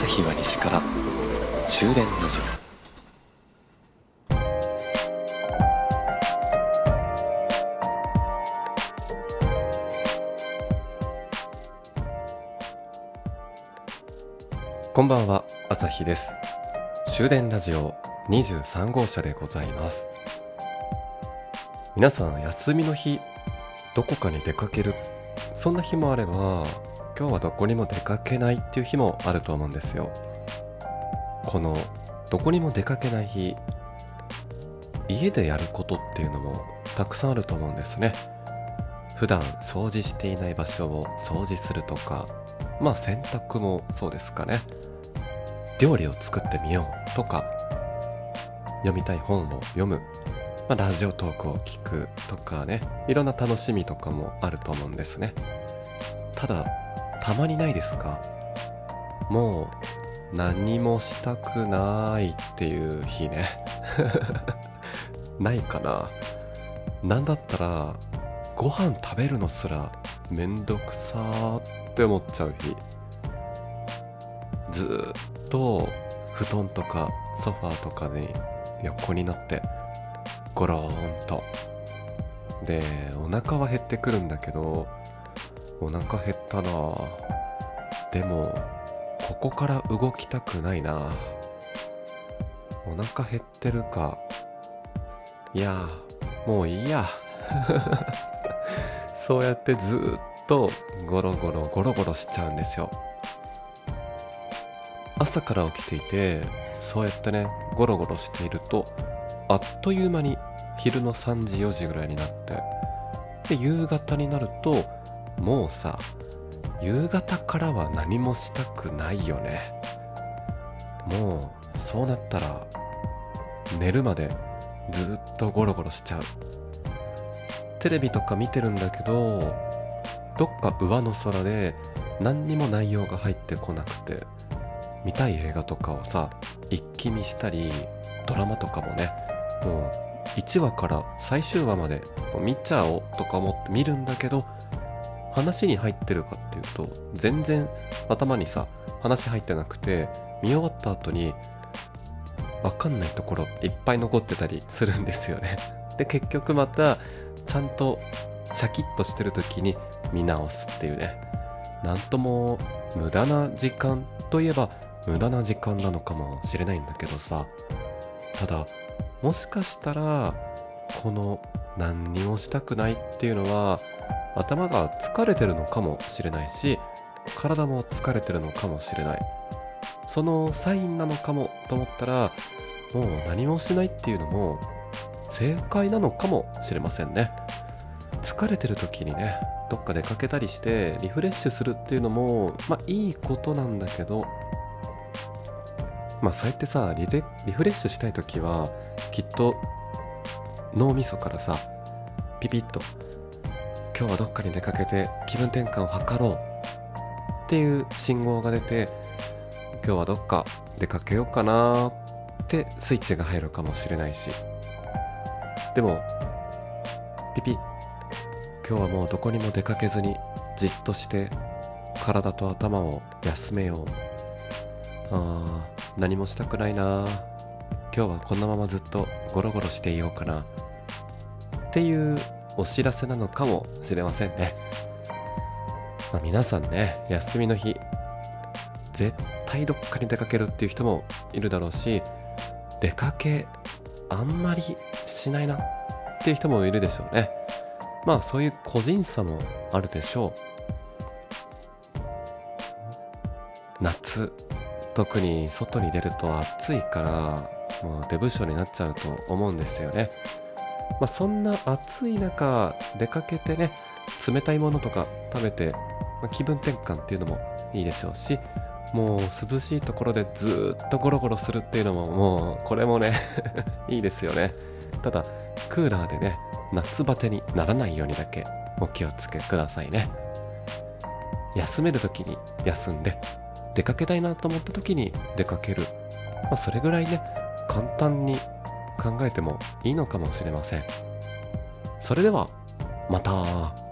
朝日は西から終電ラジオこんばんは朝日です。終電ラジオ23号車でございます。皆さん休みの日どこかに出かける。そんな日もあれば今日はどこにも出かけないっていう日もあると思うんですよ。このどこにも出かけない日家でやることっていうのもたくさんあると思うんですね。普段掃除していない場所を掃除するとかまあ洗濯もそうですかね。料理を作ってみようとか読みたい本を読む、まあ、ラジオトークを聞くとかね。いろんな楽しみとかもあると思うんですね。ただたまにないですか？もう何もしたくないっていう日ね。ないかな？なんだったらご飯食べるのすらめんどくさーって思っちゃう日。ずっと布団とかソファーとかに横になってゴローンと。でお腹は減ってくるんだけどお腹減ったな。でもここから動きたくないな。お腹減ってるか。いやもういいや。そうやってずっとゴロゴロゴロゴロしちゃうんですよ。朝から起きていてそうやってねゴロゴロしているとあっという間に昼の3時4時ぐらいになってで夕方になるともうさ夕方からは何もしたくないよね。もうそうなったら寝るまでずっとゴロゴロしちゃう。テレビとか見てるんだけどどっか上の空で何にも内容が入ってこなくて見たい映画とかをさ一気見したりドラマとかもねもう1話から最終話まで見ちゃおうとか思って見るんだけど話に入ってるかっていうと全然頭にさ話入ってなくて見終わった後に分かんないところいっぱい残ってたりするんですよね。で結局またちゃんとシャキッとしてる時に見直すっていうね。なんとも無駄な時間といえば無駄な時間なのかもしれないんだけどさ。ただもしかしたらこの何にもしたくないっていうのは頭が疲れてるのかもしれないし体も疲れてるのかもしれない。そのサインなのかもと思ったらもう何もしないっていうのも正解なのかもしれませんね。疲れてる時にねどっか出かけたりしてリフレッシュするっていうのもまあいいことなんだけどまあそうやってさリレリフレッシュしたい時はきっと脳みそからさピピッと今日はどっかに出かけて気分転換を図ろうっていう信号が出て今日はどっか出かけようかなってスイッチが入るかもしれないし。でもピピ今日はもうどこにも出かけずにじっとして体と頭を休めよう。あー何もしたくないな今日はこのままずっとゴロゴロしていようかなっていうお知らせなのかもしれませんね、まあ、皆さんね休みの日絶対どっかに出かけるっていう人もいるだろうし出かけあんまりしないなっていう人もいるでしょうね。まあそういう個人差もあるでしょう。夏特に外に出ると暑いからもうデブ症になっちゃうと思うんですよね。まあ、そんな暑い中出かけてね冷たいものとか食べて、まあ、気分転換っていうのもいいでしょうしもう涼しいところでずっとゴロゴロするっていうのももうこれもね いいですよね。ただクーラーでね夏バテにならないようにだけお気をつけくださいね。休める時に休んで出かけたいなと思った時に出かける、まあ、それぐらいね簡単に考えてもいいのかもしれません。それではまた。